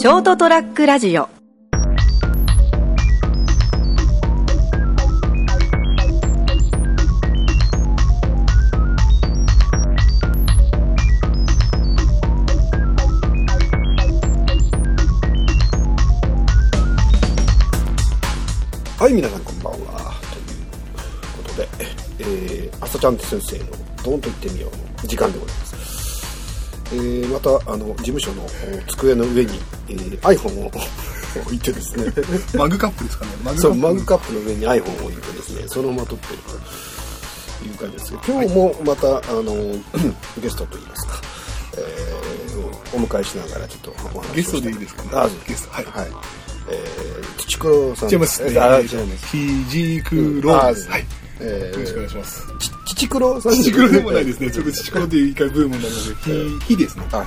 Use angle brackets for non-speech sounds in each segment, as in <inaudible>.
ショートトラックラジオはい、皆さんこんばんは。ということで、えー、朝ちゃんと先生のドンと言ってみようの時間でございます。えー、また、あの、事務所のお机の上に、えー、iPhone を <laughs> 置いてですね、マグカップですかね。マそう、マグカップの上に iPhone を置いてですね、そのまま撮ってるという感じですけど、今日もまた、あの、<clears throat> ゲストといいますか、えー、お迎えしながらちょっとお話ゲストでいいですか？ねあ、ゲストはいはい。えー、土黒さん違いますね。あ、違います。ひじくろはい。えよろしくお願いー、します。ちち黒さんちくろでもないですね。ちょっとちくろっていう一回ブームになりまして、ひ、ひですね。あ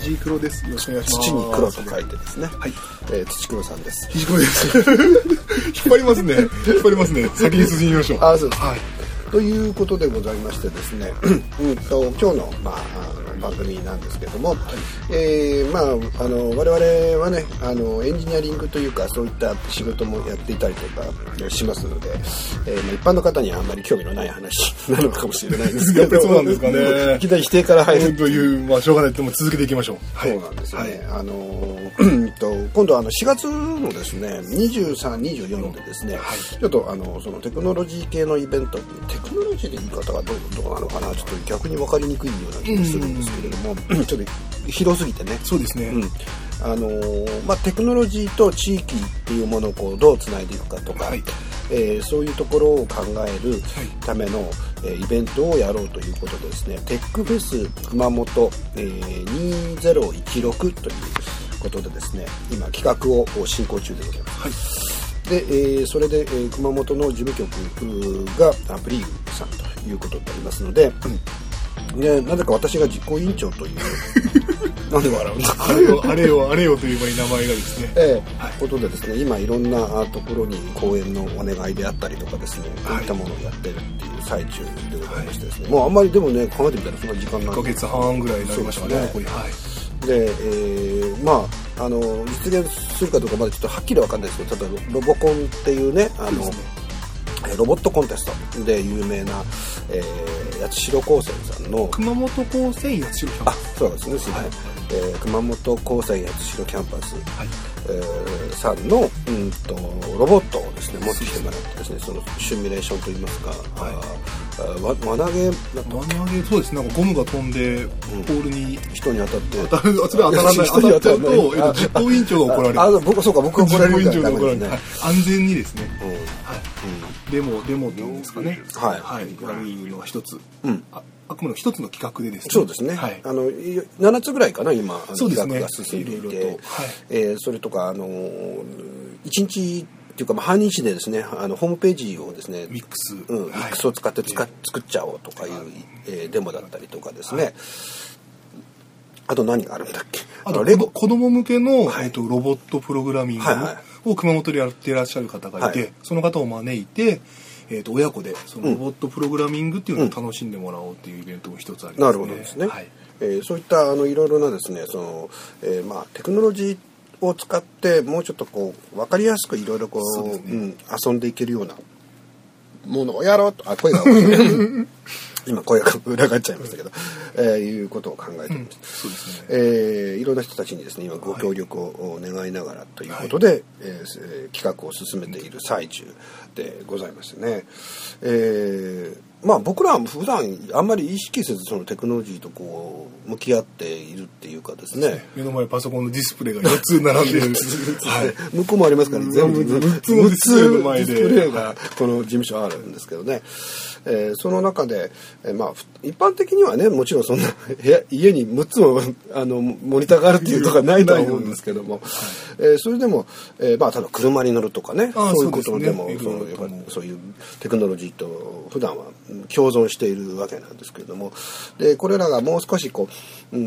ひじくろです。よろしくお願いします。土に黒と書いてですね。はい。えー、土黒さんです。ひじくろです。引っ張りますね。引っ張りますね。先に進みましょう。あそうですはい。ということでございましてですね、<clears throat> うんと今日の,、まあ、番組なんですけども、えーまあ、あの我々はねあのエンジニアリングというかそういった仕事もやっていたりとかしますので、えーまあ、一般の方にはあんまり興味のない話なのかもしれないんですけど。やっぱりそうなんですかね。いきなり否定から入る。という、まあ、しょうがないでも続けていきましょう。はい。そうなんですよね。はい。あのうんと今度あの4月のですね23、24でですね、ちょっとあのそのテクノロジー系のイベントテクノロジーで言い方がどうどうなのかなちょっと逆に分かりにくいような気がするんですけれども、ちょっと広すぎてね。そうですね。うんあのーまあ、テクノロジーと地域っていうものをこうどうつないでいくかとか、はいえーそういうところを考えるための、えーイベントをやろうということでですねテックフェス熊本、えー2016ということでですね今企画を進行中でございます。はい。で、えーそれで、えー熊本の事務局がアプリーグさんということになりますので、でなぜか私が実行委員長という。<laughs> なんで笑うんだあれよ、あれよ、あれよという場に名前がですね。ええ。はい。ことでですね今いろんなあところに講演のお願いであったりとかですねこういったものをやってるっていう最中でございましてですね、もうあんまりでもね考えてみたらそんな時間なん1ヶ月半ぐらいになりましたね、そうです残り。はい。で、えーまああの実現するかどうかまだちょっとはっきりわかんないですけど例えばロボコンっていうねあのねえーロボットコンテストで有名な、えー、八代高専さんの熊本高専八代キャンあパス。そうですね。すいません、えー熊本高専八代キャンパス、はい。えーさんの、うん、とロボットをですね持ってきてもらってですねそのシミュレーションといいますか、はい。わ輪投げ輪投げそうです。なんかゴムが飛んでポールに。人に当たって。当たる当たらない <laughs> 人に当たると、えっと、実行委員長が怒られる。ああ僕そうか僕が怒られる実行委員長が怒られる、ねはい、安全にですね、うん。はいデモデモっていうんですかね。はい。はい、やるのが一つ、うん。ああくまでも一つの企画でですね。そうですね、はい。あのい7つぐらいかな今企画が進んでいて。いろいろと。はい。えーそれとかあの1日っていうか、まあ、半日でですねあのホームページをですねミックス。うん、ミはい。ックスを使って使っ作っちゃおうとかいう、えーデモだったりとかですね、あと何があるんだっけ？あとレゴ。子供向けの、はい。えっと、ロボットプログラミングを熊本でやってらっしゃる方がいて、はい。その方を招いて、えっと親子でそのロボットプログラミングっていうのを楽しんでもらおうっていうイベントも一つありますね。なるほどですね、はい。えーそういったあのいろいろなですねその、えーまあ、テクノロジーを使ってもうちょっとこう分かりやすくいろいろこうね。うん、遊んでいけるようなものをやろうと。あ声が <laughs> 今声が裏返っちゃいましたけど、えーいうことを考えています、そうですね。えーいろんな人たちにですね今ご協力を願いながらということで、えーえー企画を進めている最中でございますね。えーまあ僕らは普段あんまり意識せずそのテクノロジーとこう向き合っているっていうかですね。目の前パソコンのディスプレイが4つ並んでる。<laughs> はい。向こうもありますから、全部6つのディスプレイの前でディスプレイがこの事務所あるんですけどね、えーその中で、えーまあふ一般的にはねもちろんそんな部屋家に6つも <laughs> あのモニターがあるっていうとかないとは思うんですけども、えーそれでも、えーまあただ車に乗るとかね。そういうことでもそうねそういうテクノロジーと普段はうん共存しているわけなんですけれども。でこれらがもう少しこうう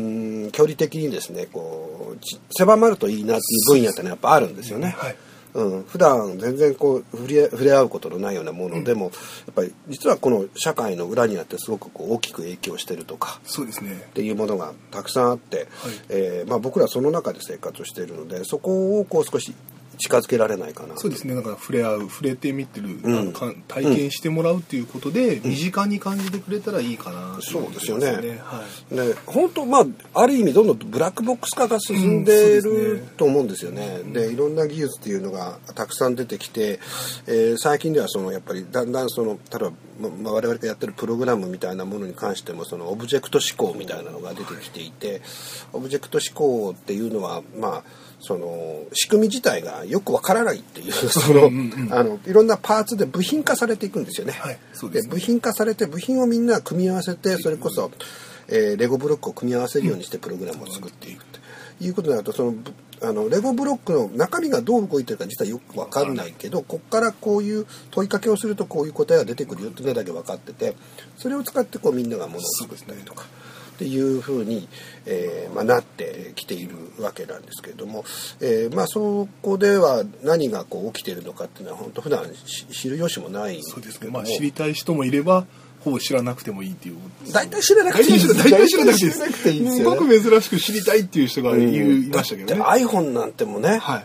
ん距離的にですねこうち狭まるといいなっていう分野ってのはやっぱあるんですよね。はい。うん、普段全然こう触れ触れ合うことのないようなもの。でも、やっぱり実はこの社会の裏にあってすごくこう大きく影響してるとか。そうですね。っていうものがたくさんあって、えーまあ、僕らはその中で生活をしているのでそこをこう少し近づけられないかな。そうですね。だから触れ合う触れてみてる、うん。体験してもらうっていうことで、身近に感じてくれたらいいかな。っていそうですよね。はい。ね、本当まあある意味どんどんブラックボックス化が進んでるねと思うんですよね。でいろんな技術っていうのがたくさん出てきて、えー最近ではそのやっぱりだんだんその例えば、まあ、我々がやってるプログラムみたいなものに関してもそのオブジェクト思考みたいなのが出てきていて、オブジェクト思考っていうのはまあその仕組み自体がよくわからないっていうその、<laughs> うんうんあのいろんなパーツで部品化されていくんですよね。はいですね部品化されて部品をみんな組み合わせてそれこそ、えーレゴブロックを組み合わせるようにしてプログラムを作っていくということになるとそのぶあのレゴブロックの中身がどう動いてるか実はよく分かんないけどここからこういう問いかけをするとこういう答えが出てくるよっていうのだけ分かっててそれを使ってこうみんながものを作ったりとか。っていうふうに、えーまあ、なってきているわけなんですけれども、えーまあ、そこでは何がこう起きているのかっていうのは本当普段し知る由もないんそうですけども。ね。まあ知りたい人もいればほぼ知らなくてもいいっていう。大体知らなくていい。大体知らなくていいすごく珍しく知りたいっていう人がい,、ましたけどね。iPhone なんてもね、はい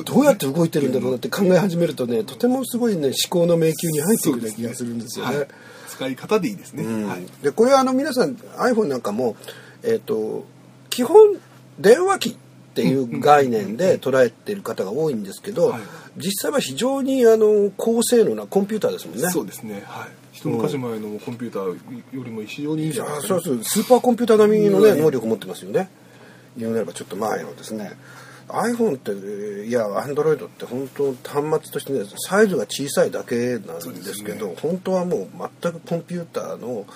どうやって動いてるんだろうなって考え始めるとねとてもすごいね思考の迷宮に入っていくような気がするんですよね。はい、使い方でいいですね、うん。はい。でこれはあの皆さん iPhone なんかも、えー、と基本電話機っていう概念で捉えてる方が多いんですけど、はい。実際は非常にあの高性能なコンピューターですもんね。そうですね。はい。一昔前のコンピューターよりも非常にいいじゃないですか、ね、そうそう。スーパーコンピューター並みのねうん。能力を持ってますよね。言うなればちょっと前のですね iPhone っていや Android って本当端末としてねサイズが小さいだけなんですけどそうです本当はもう全くコンピューターの、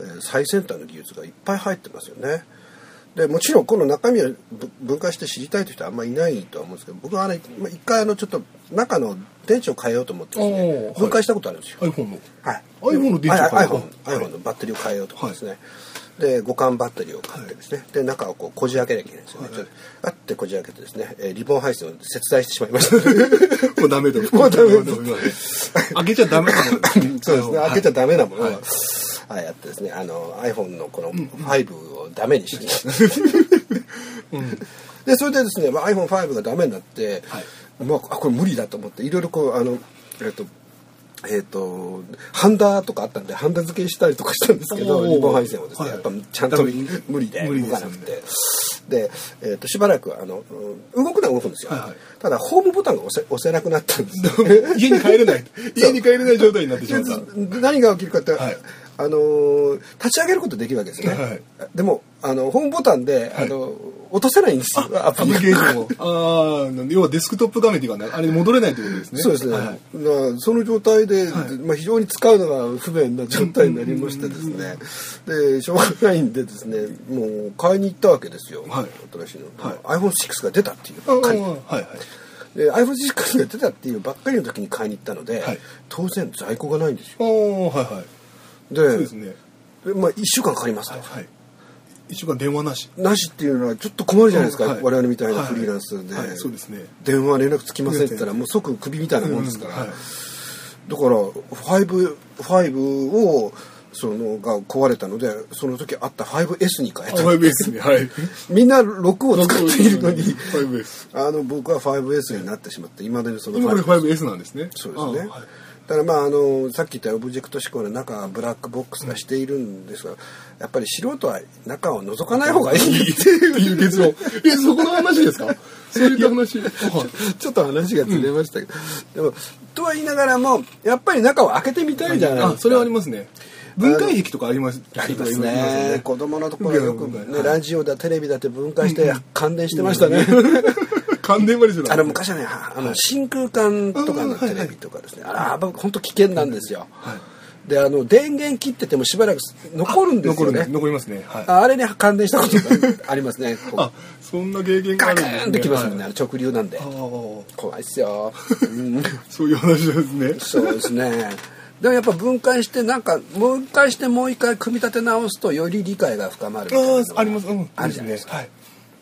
えー最先端の技術がいっぱい入ってますよね。でもちろんこの中身をぶ分解して知りたいという人はあんまりいないとは思うんですけど僕はあれまあ一回あのちょっと中の電池を変えようと思ってですね分解したことあるんですよ。iPhone の。はい、iPhone の電池を変えた iPhone, iPhone のバッテリーを変えようとかですね、で互換バッテリーを買ってですね、で中をこうこじ開けなきゃいけないんですよね、ちょっとあってこじ開けてですね、えーリボン配線を切断してしまいました <laughs> もうダメだもうダメ開けちゃダメだ <laughs> そうですね。開けちゃダメなものを、ははいいやってですねあの iPhone のこの5をダメにして、<laughs> でそれでですね、まあ、iPhone5 がダメになって、はい。まあ、あこれ無理だと思っていろいろこうあのえっ、とえっ、とハンダとかあったんでハンダ付けしたりとかしたんですけどおー。リボン配線をですね、はい。やっぱちゃんと無理で動かなくて。で、えー、としばらくあのうん動くのは動くんですよ、はいはい。ただホームボタンが押せ押せなくなったんですよ。家に帰れない。<laughs> 家に帰れない状態になってしまった。で何が起きるかって、はい。あのー立ち上げることできるわけですね、はい。でもあのホームボタンで、あの落とせないんですよアアプリケーションを。ああ要はデスクトップ画面っていうかねあれに戻れないってことですね。そうですね、はい。まあその状態で、はい。まあ、非常に使うのが不便な状態になりましてですね。でしょうがないんでですねもう買いに行ったわけですよ、はい。新しいの、はい。iPhone6 が出たっていうあばっかりはいはい。で iPhone6 が出たっていうばっかりの時に買いに行ったので、はい。当然在庫がないんですよ。ああはいはい。でそうですね。でまあ、1週間かかりますと、はいはい一週間電話なし。なしっていうのはちょっと困るじゃないですか、はい。我々みたいなフリーランスで、はいはいそうですね。電話連絡つきませんって言ったらもう即クビみたいなもんですから、はい。だから5 5をそのが壊れたのでその時あった 5S に変えあた 5S ねはい。<laughs> みんな6を使っているのに。5S あの僕は 5S になってしまっていまだにその今これ 5S 5S なんですね。そうですね、だからまああのさっき言ったオブジェクト思考の中はブラックボックスがしているんですが、やっぱり素人は中を覗かない方がいいっていう。結論えそこの話ですかそういった話ちょっと話がずれましたけど、でもとは言いながらもやっぱり中を開けてみたいじゃないですか、あそれはありますね分解壁とかありますあります人がいますね子供のところよく、ねラジオだテレビだって分解して感電してましたね、感電までしてたあの昔はねあの真空管とかのテレビとかですね、あれは本当危険なんですよ、はいであの電源切っててもしばらく残るんですよね。残りますね。はい。あれに感電したことが <laughs> ありますね。あそんな経験があガクるんですね。ーンってきますもんね、はい。直流なんで。怖いっすよ、うん。<laughs> そういう話ですね。そうですね。でもやっぱ分解してなんかもう一回してもう一回組み立て直すとより理解が深まるあああります。うん。あるじゃないですか。はい。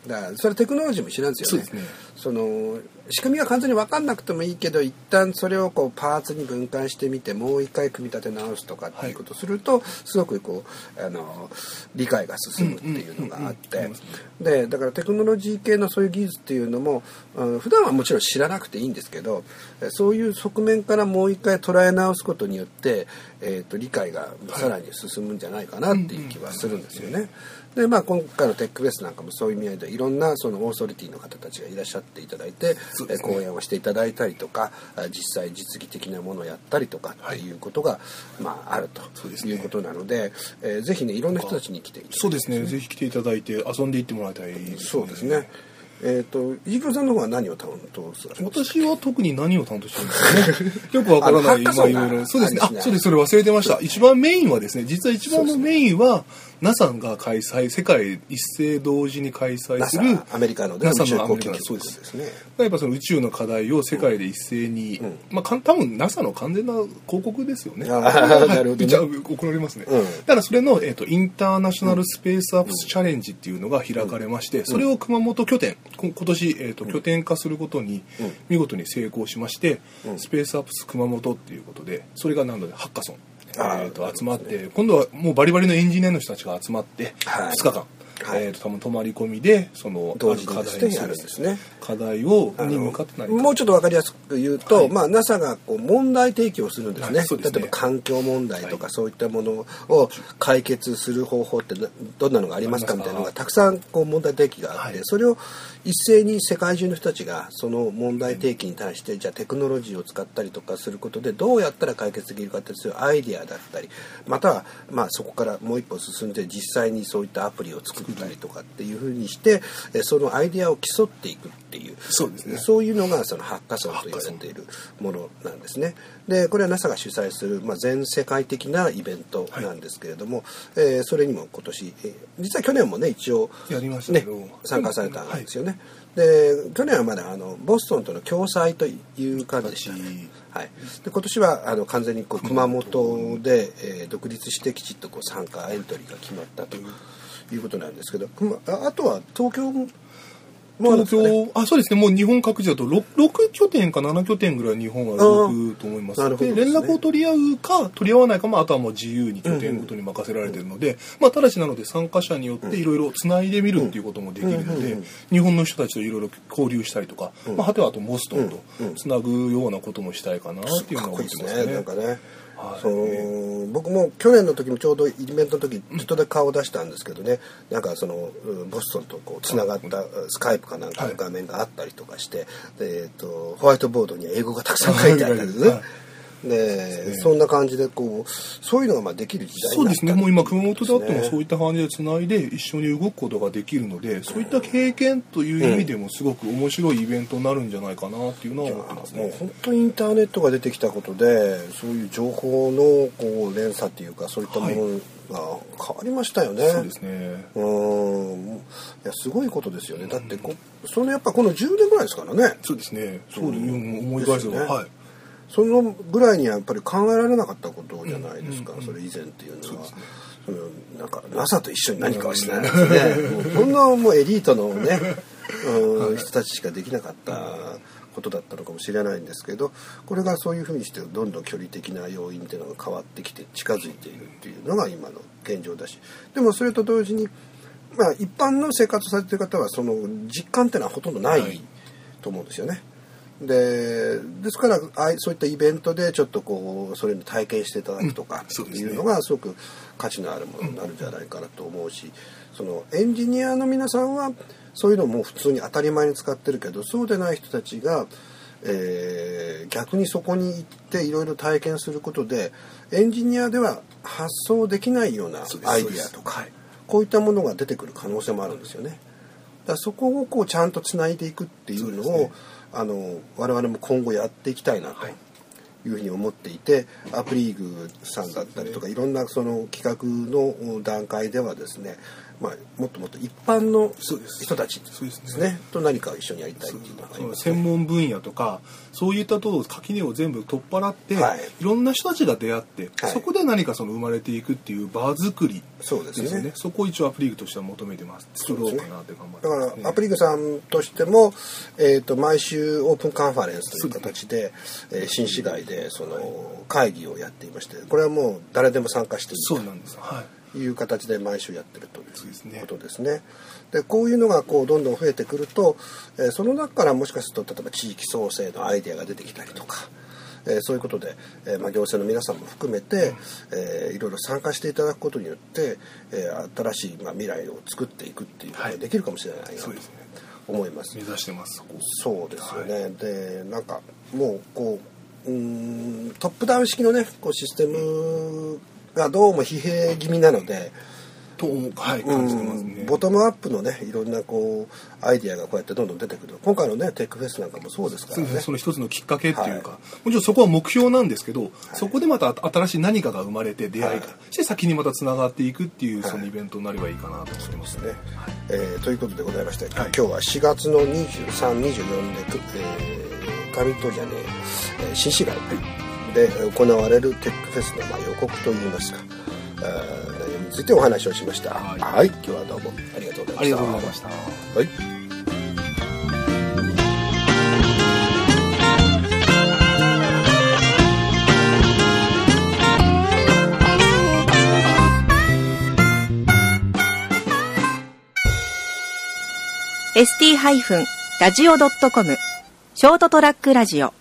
だからそれテクノロジーも一緒なんですよね。その仕組みが完全に分かんなくてもいいけど一旦それをこうパーツに分解してみてもう一回組み立て直すとかっていうことをすると、すごくこうあの理解が進むっていうのがあって。でだからテクノロジー系のそういう技術っていうのも、うん、普段はもちろん知らなくていいんですけどそういう側面からもう一回捉え直すことによって、えーと、理解がさらに進むんじゃないかなっていう気はするんですよね。でまあ、今回のテックフェスなんかもそういう意味合いでいろんなそのオーソリティの方たちがいらっしゃっていただいて、ね、講演をしていただいたりとか実際実技的なものをやったりとかっていうことが、はい、まあ、あるということなので、ねえー、ぜひねいろんな人たちに来ていただい。て、ね、そうですね。ぜひ来ていただいて遊んでいってもらいたい、ね、そうですね。えっ、ー、と、飯倉さんの方は何を担当する私は特に何を担当してるんですかね。<laughs> よくわからない、まあいろいろ。そうですね。あ、そうです、それ忘れてました。一番メインはですね、実は一番のメインは、NASA が開催世界一斉同時に開催するアメリカの NASA のアメリカそうです。ねやっぱその宇宙の課題を世界で一斉に、うん、まあ多分 NASA の完全な広告ですよね。<laughs> なるほど、ね、じゃ怒られますね、うん、だからそれの、えーと、インターナショナルスペースアップスチャレンジっていうのが開かれまして、それを熊本拠点今年、えーと、拠点化することに見事に成功しまして、スペースアップス熊本っていうことでそれが何度でハッカソンえー、と集まって、今度はもうバリバリのエンジニアの人たちが集まって、2日間、はい、えー、と多分泊まり込みでその同時課題にやるんですね。課題をに向かって何もうちょっと分かりやすく言うと、はい、まあ、NASA がこう問題提起をするんですね。はいすね、例えば環境問題とかそういったものを解決する方法ってどんなのがありますかみたいなのがたくさんこう問題提起があって、それを一斉に世界中の人たちがその問題提起に対してじゃあテクノロジーを使ったりとかすることでどうやったら解決できるかっていうアイディアだったりまたはまあそこからもう一歩進んで実際にそういったアプリを作ったりとかっていうふうにしてそのアイディアを競っていくっていうそうです、ね、そういうのがそのハッカソンと言われているものなんですね。でこれは NASA が主催する、まあ、全世界的なイベントなんですけれども、はい、えー、それにも今年、えー、実は去年もね一応ね参加されたんですよね。はいで去年はまだあのボストンとの共催という感じでした。ね、はい、で今年はあの完全にこう熊本で、えー、独立してきちっとこう参加エントリーが決まったということなんですけどあとは東京東京、あ、そうですね、もう日本各地だと 6, 6拠点か7拠点ぐらい日本は動くと思います。で、連絡を取り合うか、取り合わないかも、あとはもう自由に拠点ごとに任せられてるので、うんうん、まあ、ただしなので参加者によっていろいろつないでみるっていうこともできるので、日本の人たちといろいろ交流したりとか、まあ、果てはあとボストンとつなぐようなこともしたいかなっていうのは思ってますね。なんかねその僕も去年の時もちょうどイベントの時ちょっとだけ顔を出したんですけどね、うん、なんかそのボストンとこうつながったスカイプかなんかの画面があったりとかして、えーと、ホワイトボードには英語がたくさん書いてあったんですね。で、ね、そんな感じでこうそういうのがまあできる時代そうですねもう今熊本であってもそういった感じでつないで一緒に動くことができるので、そういった経験という意味でもすごく面白いイベントになるんじゃないかなっていうのは思ってますね、もう本当にインターネットが出てきたことでそういう情報のこう連鎖っていうかそういったもの、はいが変わりましたよね。そうですね。うん。いや、すごいことですよね。だってこ、そのやっぱこの10年ぐらいですからね。そうですね。そういう思い返すと、ね、はい。そのぐらいにはやっぱり考えられなかったことじゃないですか、それ以前っていうのは。そのなんか NASA と一緒に何かはしないですね。もうこんなもうエリートのね、<laughs> うん、人たちしかできなかったことだったのかもしれないんですけどこれがそういうふうにしてどんどん距離的な要因っていうのが変わってきて近づいているっていうのが今の現状だしでもそれと同時に、まあ、一般の生活されてる方はその実感っていうのはほとんどないと思うんですよね。でですからあそういったイベントでちょっとこうそれに体験していただくとかっていうのがすごく価値のあるものになるんじゃないかなと思うしそのエンジニアの皆さんはそういうのも普通に当たり前に使ってるけどそうでない人たちが、えー、逆にそこに行っていろいろ体験することでエンジニアでは発想できないようなアイデアとかこういったものが出てくる可能性もあるんですよね。だそこをこうちゃんとつないでいくっていうのをあの我々も今後やっていきたいなとい。うふうに思っていてアプリーグさんだったりとかいろんなその企画の段階ではですねまあ、もっともっと一般の人たちです。ね、ね、と何か一緒にやりたいっていうのがね、専門分野とかそういったと垣根を全部取っ払って、はい、いろんな人たちが出会って、はい、そこで何かその生まれていくっていう場作りそうですね、ね、そこを一応アプリーグとしては求めてます。作ろうかなって頑張って、ね、だからアプリーグさんとしても、えーと、毎週オープンカンファレンスという形で、えー、新市街でその会議をやっていましてこれはもう誰でも参加していいそうなんです、はいいう形で毎週やってるということですね。でこういうのがこうどんどん増えてくると、えー、その中からもしかすると例えば地域創生のアイデアが出てきたりとか。えー、そういうことで、えーまあ、行政の皆さんも含めて、うん、えー、いろいろ参加していただくことによって、えー、新しい、まあ、未来を作っていくっていうことができるかもしれないなと思います。目指してますそうですよね、はい、でなんかもうこううんトップダウン式のねこうシステムがどうも疲弊気味なので。とはい感じてますね、ボトムアップのねいろんなこうアイディアがこうやってどんどん出てくる今回のねテックフェスなんかもそうですからね。その一つのきっかけっていうか、はい、もちろんそこは目標なんですけど、はい、そこでまた新しい何かが生まれて出会いが、はい、して先にまたつながっていくっていうそのイベントになればいいかなと思ってます。ね、はい、えー、ということでございまして、今日は4月の2324で、えー、上戸屋ね、えー、新市街、で行われるテックフェスのまあ予告といいますか内容についてお話をしました。はい、はい、今日はどうもありがとうございました。ありがとうございました。はい。ー ST-radio.com ショートトラックラジオ